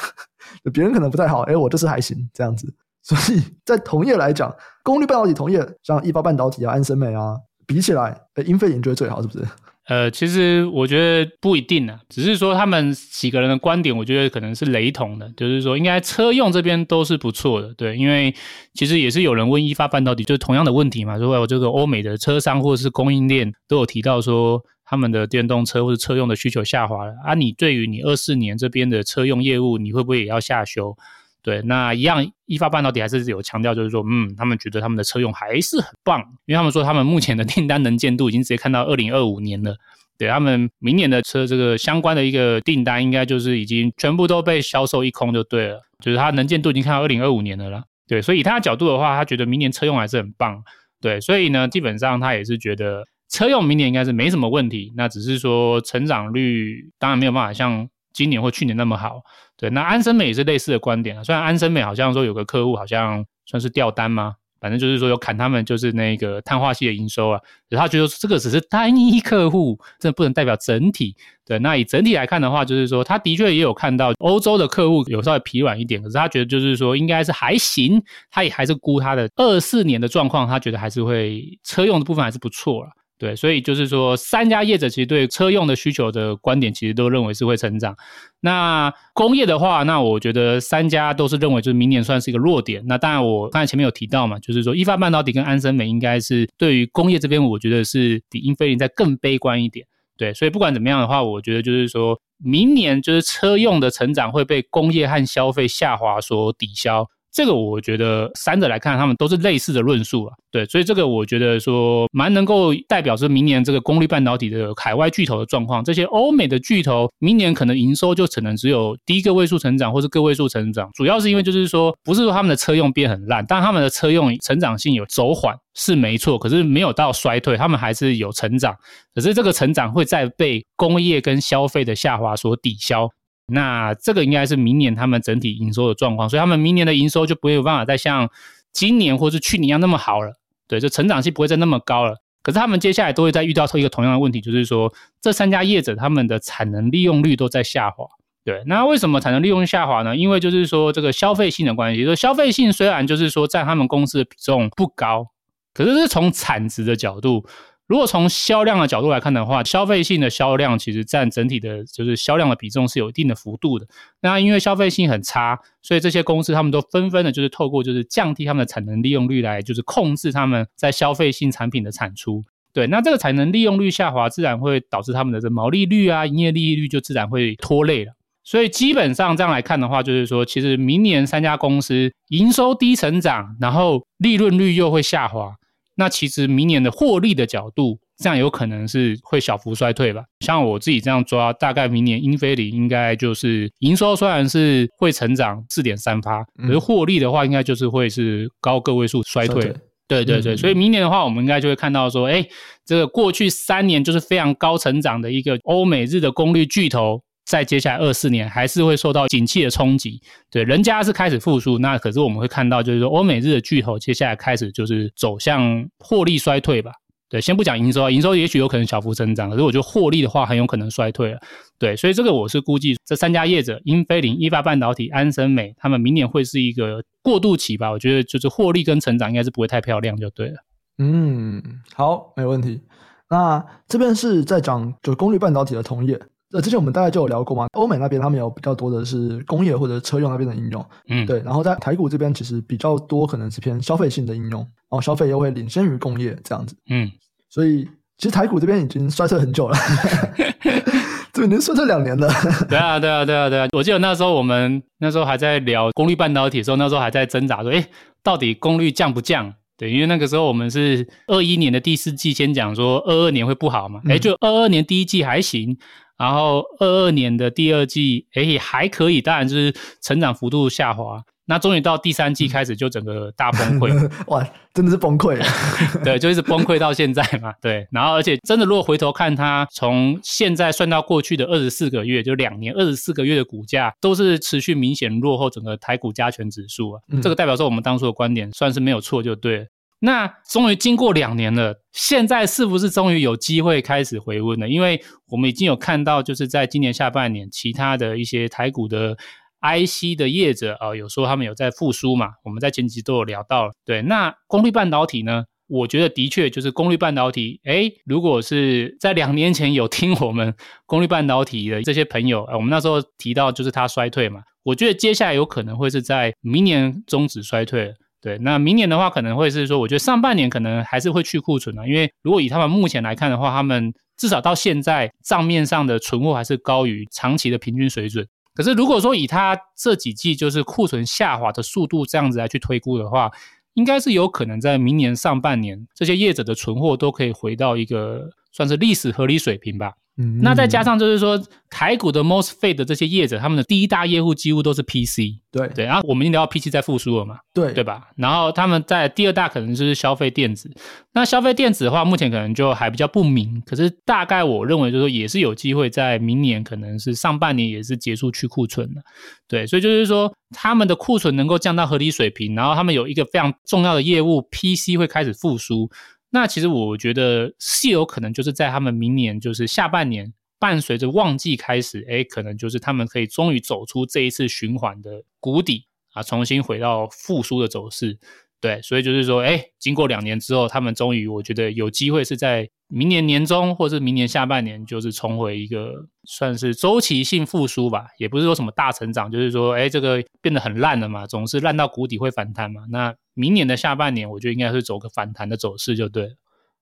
[SPEAKER 1] 别人可能不太好，诶，我这次还行这样子。所以在同业来讲，功率半导体同业像意法半导体啊、安森美啊，比起来，呃，英飞凌觉得最好，是不是？
[SPEAKER 3] 呃，其实我觉得不一定啊，只是说他们几个人的观点，我觉得可能是雷同的，就是说应该车用这边都是不错的，对，因为其实也是有人问一发半导体，就是同样的问题嘛，说这个欧美的车商或者是供应链都有提到说他们的电动车或者车用的需求下滑了啊，你对于你二四年这边的车用业务，你会不会也要下修？对，那一样，一发半导体还是有强调，就是说，嗯，他们觉得他们的车用还是很棒，因为他们说他们目前的订单能见度已经直接看到二零二五年了。对，他们明年的车这个相关的一个订单，应该就是已经全部都被销售一空就对了，就是它能见度已经看到二零二五年了啦。对，所以以他的角度的话，他觉得明年车用还是很棒。对，所以呢，基本上他也是觉得车用明年应该是没什么问题，那只是说成长率当然没有办法像今年或去年那么好。对，那安森美也是类似的观点啊。虽然安森美好像说有个客户好像算是掉单吗？反正就是说有砍他们就是那个碳化系的营收啊。他觉得这个只是单一客户，这不能代表整体。对，那以整体来看的话，就是说他的确也有看到欧洲的客户有稍微疲软一点，可是他觉得就是说应该是还行，他也还是估他的二四年的状况，他觉得还是会车用的部分还是不错了。对，所以就是说，三家业者其实对车用的需求的观点，其实都认为是会成长。那工业的话，那我觉得三家都是认为，就是明年算是一个弱点。那当然，我刚才前面有提到嘛，就是说，意法半导体跟安森美应该是对于工业这边，我觉得是比英飞凌再更悲观一点。对，所以不管怎么样的话，我觉得就是说明年就是车用的成长会被工业和消费下滑所抵消。这个我觉得三者来看，他们都是类似的论述啊，对，所以这个我觉得说蛮能够代表是明年这个功率半导体的海外巨头的状况。这些欧美的巨头明年可能营收就可能只有低个位数成长，或是个位数成长，主要是因为就是说不是说他们的车用变很烂，但他们的车用成长性有走缓是没错，可是没有到衰退，他们还是有成长，可是这个成长会再被工业跟消费的下滑所抵消。那这个应该是明年他们整体营收的状况，所以他们明年的营收就不会有办法再像今年或是去年一样那么好了，对，就成长性不会再那么高了。可是他们接下来都会再遇到一个同样的问题，就是说这三家业者他们的产能利用率都在下滑，对。那为什么产能利用率下滑呢？因为就是说这个消费性的关系，就消费性虽然就是说占他们公司的比重不高，可是是从产值的角度。如果从销量的角度来看的话，消费性的销量其实占整体的，就是销量的比重是有一定的幅度的。那因为消费性很差，所以这些公司他们都纷纷的，就是透过就是降低他们的产能利用率来，就是控制他们在消费性产品的产出。对，那这个产能利用率下滑，自然会导致他们的这毛利率啊、营业利率就自然会拖累了。所以基本上这样来看的话，就是说，其实明年三家公司营收低成长，然后利润率又会下滑。那其实明年的获利的角度，这样有可能是会小幅衰退吧。像我自己这样抓，大概明年英飞凌应该就是营收虽然是会成长四点三趴，可是获利的话，应该就是会是高个位数衰退。对对对，所以明年的话，我们应该就会看到说，哎，这个过去三年就是非常高成长的一个欧美日的功率巨头。在接下来二四年还是会受到景气的冲击，对，人家是开始复苏，那可是我们会看到，就是说欧美日的巨头接下来开始就是走向获利衰退吧，对，先不讲营收啊，营收也许有可能小幅增长，可是我觉得获利的话很有可能衰退了，对，所以这个我是估计这三家业者，英飞凌、意法半导体、安森美，他们明年会是一个过渡期吧，我觉得就是获利跟成长应该是不会太漂亮就对了。
[SPEAKER 1] 嗯，好，没问题。那这边是在讲就功率半导体的同业。呃，之前我们大概就有聊过嘛，欧美那边他们有比较多的是工业或者车用那边的应用，嗯，对，然后在台股这边其实比较多可能是偏消费性的应用，然后消费又会领先于工业这样子，嗯，所以其实台股这边已经衰退很久了，<laughs> 对已经衰退两年了。<laughs>
[SPEAKER 3] 对啊，对啊，对啊，对啊，我记得那时候我们那时候还在聊功率半导体的时候，那时候还在挣扎说，哎，到底功率降不降？对，因为那个时候我们是二一年的第四季先讲说二二年会不好嘛，哎，就二二年第一季还行。然后二二年的第二季，诶，还可以，当然就是成长幅度下滑。那终于到第三季开始，就整个大崩溃，<laughs>
[SPEAKER 1] 哇，真的是崩溃了。<laughs> <laughs>
[SPEAKER 3] 对，就一直崩溃到现在嘛。对，然后而且真的，如果回头看它，从现在算到过去的二十四个月，就两年二十四个月的股价，都是持续明显落后整个台股加权指数啊。嗯、这个代表说我们当初的观点算是没有错，就对了。那终于经过两年了，现在是不是终于有机会开始回温了？因为我们已经有看到，就是在今年下半年，其他的一些台股的 IC 的业者啊、呃，有说他们有在复苏嘛，我们在前期都有聊到了。对，那功率半导体呢？我觉得的确就是功率半导体。诶，如果是在两年前有听我们功率半导体的这些朋友，呃，我们那时候提到就是它衰退嘛，我觉得接下来有可能会是在明年终止衰退。对，那明年的话可能会是说，我觉得上半年可能还是会去库存啊，因为如果以他们目前来看的话，他们至少到现在账面上的存货还是高于长期的平均水准。可是如果说以它这几季就是库存下滑的速度这样子来去推估的话，应该是有可能在明年上半年，这些业者的存货都可以回到一个算是历史合理水平吧。嗯，那再加上就是说，台股的 MOSFET 的这些业者，他们的第一大业务几乎都是 PC，
[SPEAKER 1] 对
[SPEAKER 3] 对。然后我们已经聊到 PC 在复苏了嘛，
[SPEAKER 1] 对
[SPEAKER 3] 对吧？然后他们在第二大可能就是消费电子。那消费电子的话，目前可能就还比较不明，可是大概我认为就是说，也是有机会在明年可能是上半年也是结束去库存的。对，所以就是说，他们的库存能够降到合理水平，然后他们有一个非常重要的业务 PC 会开始复苏。那其实我觉得是有可能，就是在他们明年就是下半年，伴随着旺季开始，哎，可能就是他们可以终于走出这一次循环的谷底啊，重新回到复苏的走势。对，所以就是说，哎，经过两年之后，他们终于我觉得有机会是在明年年中或是明年下半年，就是重回一个算是周期性复苏吧，也不是说什么大成长，就是说，哎，这个变得很烂了嘛，总是烂到谷底会反弹嘛，那。明年的下半年，我觉得应该是走个反弹的走势就对了。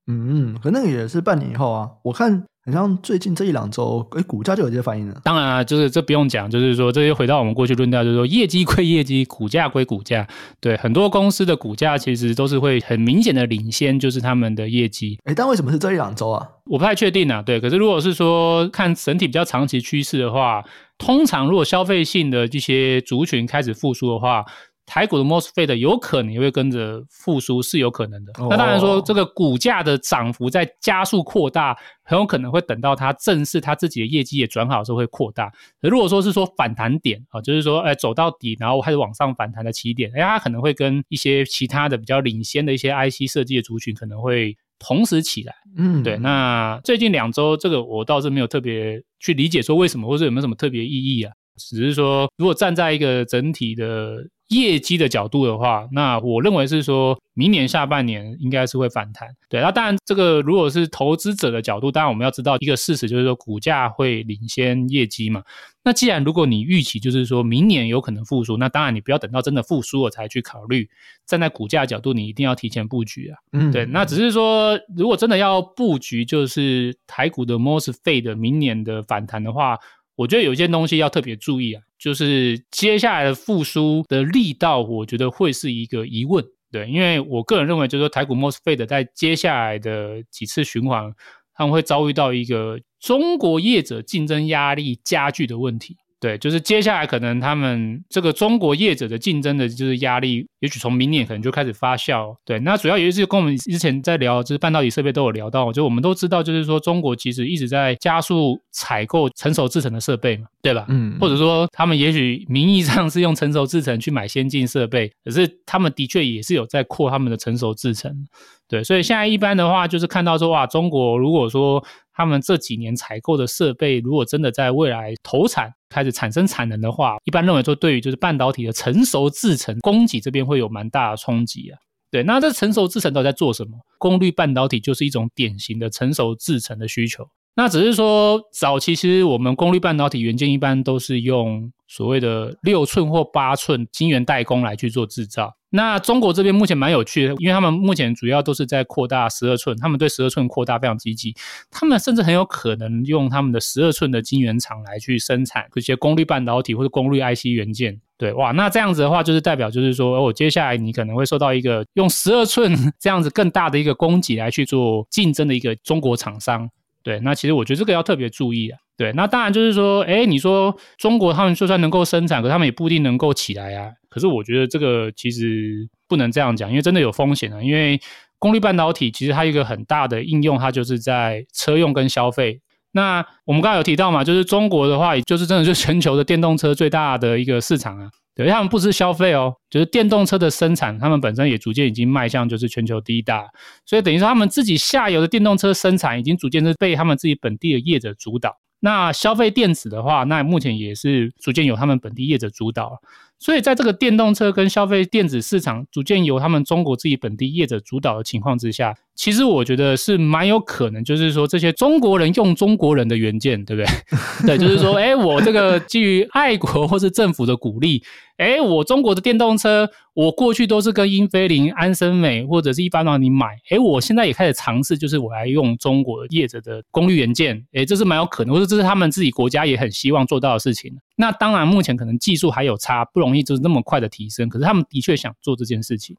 [SPEAKER 1] 嗯，可那个也是半年以后啊。我看好像最近这一两周，哎，股价就有这些反应了。
[SPEAKER 3] 当然啊，就是这不用讲，就是说这就回到我们过去论调，就是说业绩归业绩，股价归股价。对，很多公司的股价其实都是会很明显的领先，就是他们的业绩。
[SPEAKER 1] 哎，但为什么是这一两周啊？
[SPEAKER 3] 我不太确定啊。对，可是如果是说看整体比较长期趋势的话，通常如果消费性的这些族群开始复苏的话。台股的 MOSFET 有可能也会跟着复苏，是有可能的。那当然说，这个股价的涨幅在加速扩大，很有可能会等到它正式它自己的业绩也转好的时候会扩大。如果说是说反弹点啊，就是说，哎，走到底，然后开始往上反弹的起点，哎，它可能会跟一些其他的比较领先的一些 IC 设计的族群可能会同时起来。嗯，对。那最近两周，这个我倒是没有特别去理解说为什么，或者有没有什么特别意义啊？只是说，如果站在一个整体的。业绩的角度的话，那我认为是说，明年下半年应该是会反弹。对，那当然，这个如果是投资者的角度，当然我们要知道一个事实，就是说股价会领先业绩嘛。那既然如果你预期就是说明年有可能复苏，那当然你不要等到真的复苏了才去考虑。站在股价的角度，你一定要提前布局啊。嗯，对。那只是说，如果真的要布局，就是台股的 MOSFET 的明年的反弹的话。我觉得有一些东西要特别注意啊，就是接下来的复苏的力道，我觉得会是一个疑问。对，因为我个人认为，就是说台股 MOSFET 在接下来的几次循环，他们会遭遇到一个中国业者竞争压力加剧的问题。对，就是接下来可能他们这个中国业者的竞争的就是压力，也许从明年可能就开始发酵。对，那主要也是跟我们之前在聊，就是半导体设备都有聊到，就我们都知道，就是说中国其实一直在加速采购成熟制程的设备嘛，对吧？嗯，或者说他们也许名义上是用成熟制程去买先进设备，可是他们的确也是有在扩他们的成熟制程。对，所以现在一般的话就是看到说，哇，中国如果说。他们这几年采购的设备，如果真的在未来投产开始产生产能的话，一般认为说对于就是半导体的成熟制程供给这边会有蛮大的冲击啊。对，那这成熟制程都在做什么？功率半导体就是一种典型的成熟制程的需求。那只是说早期其实我们功率半导体元件一般都是用所谓的六寸或八寸晶圆代工来去做制造。那中国这边目前蛮有趣的，因为他们目前主要都是在扩大十二寸，他们对十二寸扩大非常积极，他们甚至很有可能用他们的十二寸的晶圆厂来去生产这些功率半导体或者功率 IC 元件。对，哇，那这样子的话，就是代表就是说，哦，接下来你可能会受到一个用十二寸这样子更大的一个供给来去做竞争的一个中国厂商。对，那其实我觉得这个要特别注意啊。对，那当然就是说，诶，你说中国他们就算能够生产，可他们也不一定能够起来啊。可是我觉得这个其实不能这样讲，因为真的有风险啊。因为功率半导体其实它一个很大的应用，它就是在车用跟消费。那我们刚才有提到嘛，就是中国的话，也就是真的是全球的电动车最大的一个市场啊。对，他们不是消费哦，就是电动车的生产，他们本身也逐渐已经迈向就是全球第一大。所以等于说他们自己下游的电动车生产已经逐渐是被他们自己本地的业者主导。那消费电子的话，那目前也是逐渐由他们本地业者主导。所以在这个电动车跟消费电子市场逐渐由他们中国自己本地业者主导的情况之下，其实我觉得是蛮有可能，就是说这些中国人用中国人的元件，对不对？<laughs> 对，就是说，哎，我这个基于爱国或是政府的鼓励。哎，我中国的电动车，我过去都是跟英菲林、安森美或者是一般让你买。哎，我现在也开始尝试，就是我来用中国业者的功率元件。哎，这是蛮有可能，或者这是他们自己国家也很希望做到的事情。那当然，目前可能技术还有差，不容易就是那么快的提升。可是他们的确想做这件事情。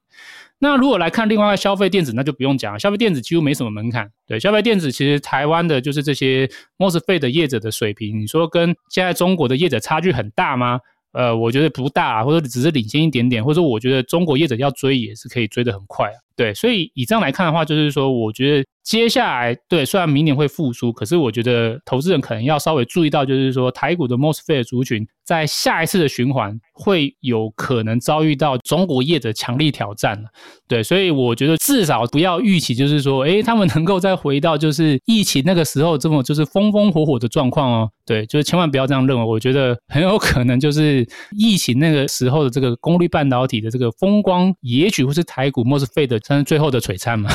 [SPEAKER 3] 那如果来看另外一个消费电子，那就不用讲了，消费电子几乎没什么门槛。对，消费电子其实台湾的就是这些 MOSFET 的业者的水平，你说跟现在中国的业者差距很大吗？呃，我觉得不大，或者只是领先一点点，或者我觉得中国业者要追也是可以追得很快啊。对，所以以这样来看的话，就是说，我觉得接下来对，虽然明年会复苏，可是我觉得投资人可能要稍微注意到，就是说台股的 MOSFET 族群在下一次的循环会有可能遭遇到中国业者强力挑战。对，所以我觉得至少不要预期，就是说，诶，他们能够再回到就是疫情那个时候这么就是风风火火的状况哦。对，就是千万不要这样认为，我觉得很有可能就是疫情那个时候的这个功率半导体的这个风光，也许会是台股 MOSFET 的。但是最后的璀璨嘛，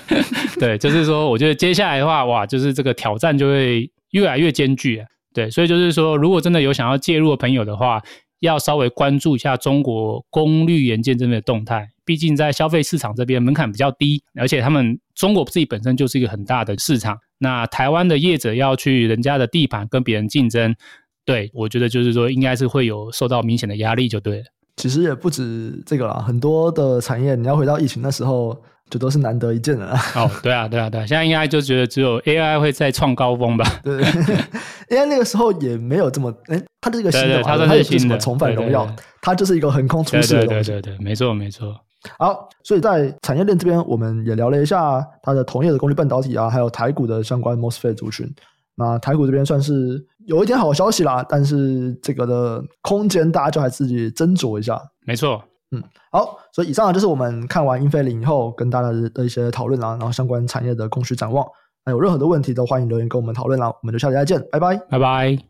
[SPEAKER 3] <laughs> 对，就是说，我觉得接下来的话，哇，就是这个挑战就会越来越艰巨啊。对，所以就是说，如果真的有想要介入的朋友的话，要稍微关注一下中国功率元件这边的动态。毕竟在消费市场这边门槛比较低，而且他们中国自己本身就是一个很大的市场。那台湾的业者要去人家的地盘跟别人竞争，对，我觉得就是说，应该是会有受到明显的压力，就对了。
[SPEAKER 1] 其实也不止这个啦，很多的产业，你要回到疫情那时候，就都是难得一见的啦。
[SPEAKER 3] 哦，对啊，对啊，对啊，现在应该就觉得只有 AI 会再创高峰吧？<laughs>
[SPEAKER 1] 对，AI <laughs> 那个时候也没有这么，哎，它是一个新的，它它也不是什么重返荣耀，它就是一个横空出世的东西。
[SPEAKER 3] 对对对对，没错没错。
[SPEAKER 1] 好，所以在产业链这边，我们也聊了一下它的同业的功率半导体啊，还有台股的相关 MOSFET 族群。那台股这边算是有一点好消息啦，但是这个的空间大家就还自己斟酌一下。
[SPEAKER 3] 没错，
[SPEAKER 1] 嗯，好，所以以上呢就是我们看完英飞凌以后跟大家的一些讨论啦，然后相关产业的供需展望，那有任何的问题都欢迎留言跟我们讨论啦，我们就下期再见，拜拜，
[SPEAKER 3] 拜拜。